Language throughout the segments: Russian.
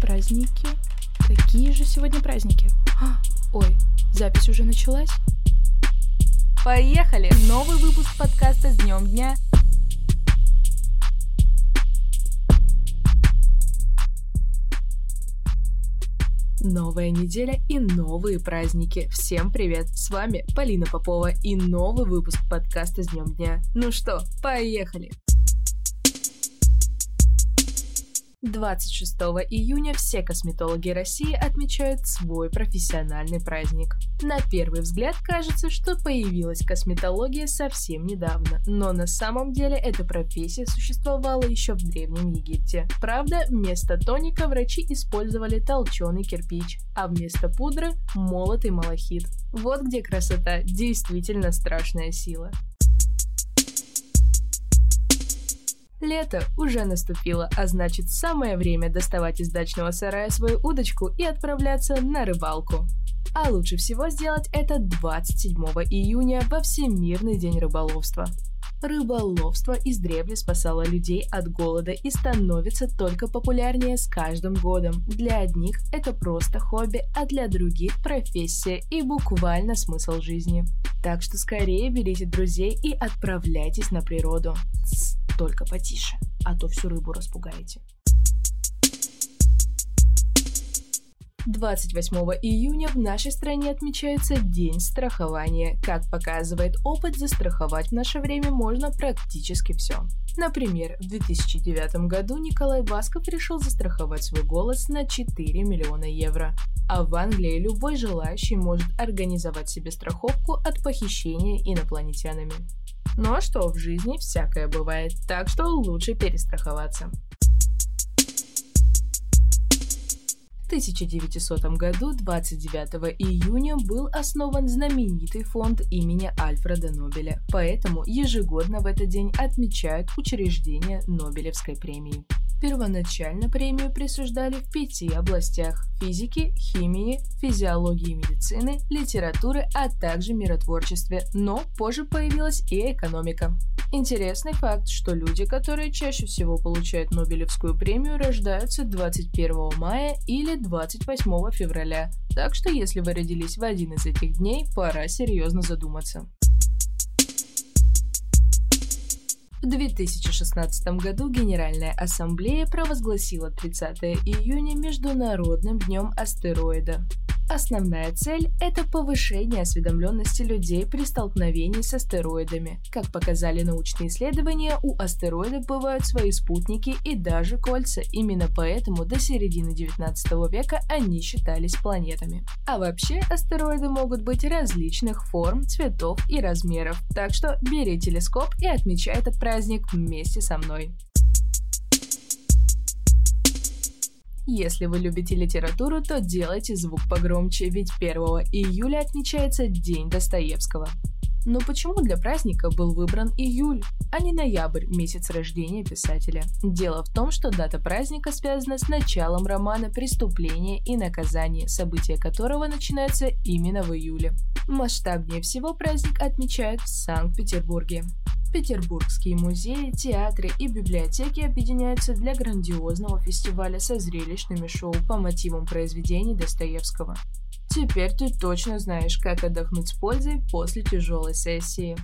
Праздники? Какие же сегодня праздники? А, ой, запись уже началась? Поехали! Новый выпуск подкаста с днем дня. Новая неделя и новые праздники. Всем привет! С вами Полина Попова и новый выпуск подкаста с днем дня. Ну что, поехали! 26 июня все косметологи России отмечают свой профессиональный праздник. На первый взгляд кажется, что появилась косметология совсем недавно, но на самом деле эта профессия существовала еще в Древнем Египте. Правда, вместо тоника врачи использовали толченый кирпич, а вместо пудры – молотый малахит. Вот где красота действительно страшная сила. Лето уже наступило, а значит самое время доставать из дачного сарая свою удочку и отправляться на рыбалку. А лучше всего сделать это 27 июня во Всемирный день рыболовства. Рыболовство издревле спасало людей от голода и становится только популярнее с каждым годом. Для одних это просто хобби, а для других профессия и буквально смысл жизни. Так что скорее берите друзей и отправляйтесь на природу. Тс, только потише, а то всю рыбу распугаете. 28 июня в нашей стране отмечается День страхования. Как показывает опыт, застраховать в наше время можно практически все. Например, в 2009 году Николай Басков решил застраховать свой голос на 4 миллиона евро. А в Англии любой желающий может организовать себе страховку от похищения инопланетянами. Ну а что, в жизни всякое бывает, так что лучше перестраховаться. 1900 году, 29 июня, был основан знаменитый фонд имени Альфреда Нобеля. Поэтому ежегодно в этот день отмечают учреждение Нобелевской премии. Первоначально премию присуждали в пяти областях – физики, химии, физиологии медицины, литературы, а также миротворчестве, но позже появилась и экономика. Интересный факт, что люди, которые чаще всего получают Нобелевскую премию, рождаются 21 мая или 28 февраля, так что если вы родились в один из этих дней, пора серьезно задуматься. В 2016 году Генеральная Ассамблея провозгласила 30 июня Международным днем астероида. Основная цель – это повышение осведомленности людей при столкновении с астероидами. Как показали научные исследования, у астероидов бывают свои спутники и даже кольца. Именно поэтому до середины 19 века они считались планетами. А вообще астероиды могут быть различных форм, цветов и размеров. Так что бери телескоп и отмечай этот праздник вместе со мной. Если вы любите литературу, то делайте звук погромче, ведь 1 июля отмечается День Достоевского. Но почему для праздника был выбран июль, а не ноябрь, месяц рождения писателя? Дело в том, что дата праздника связана с началом романа «Преступление и наказание», события которого начинаются именно в июле. Масштабнее всего праздник отмечают в Санкт-Петербурге. Петербургские музеи, театры и библиотеки объединяются для грандиозного фестиваля со зрелищными шоу по мотивам произведений Достоевского. Теперь ты точно знаешь, как отдохнуть с пользой после тяжелой сессии.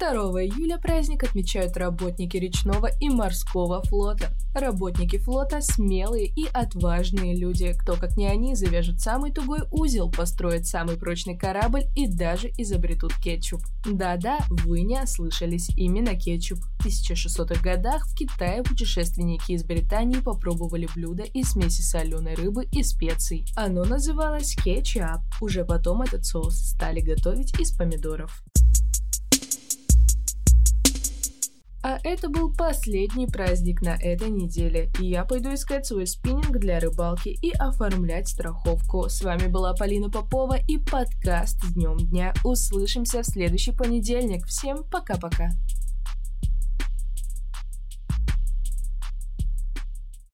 2 июля праздник отмечают работники речного и морского флота. Работники флота – смелые и отважные люди. Кто, как не они, завяжут самый тугой узел, построят самый прочный корабль и даже изобретут кетчуп. Да-да, вы не ослышались, именно кетчуп. В 1600-х годах в Китае путешественники из Британии попробовали блюдо из смеси соленой рыбы и специй. Оно называлось кетчуп. Уже потом этот соус стали готовить из помидоров. А это был последний праздник на этой неделе, и я пойду искать свой спиннинг для рыбалки и оформлять страховку. С вами была Полина Попова и подкаст днем дня. Услышимся в следующий понедельник. Всем пока-пока.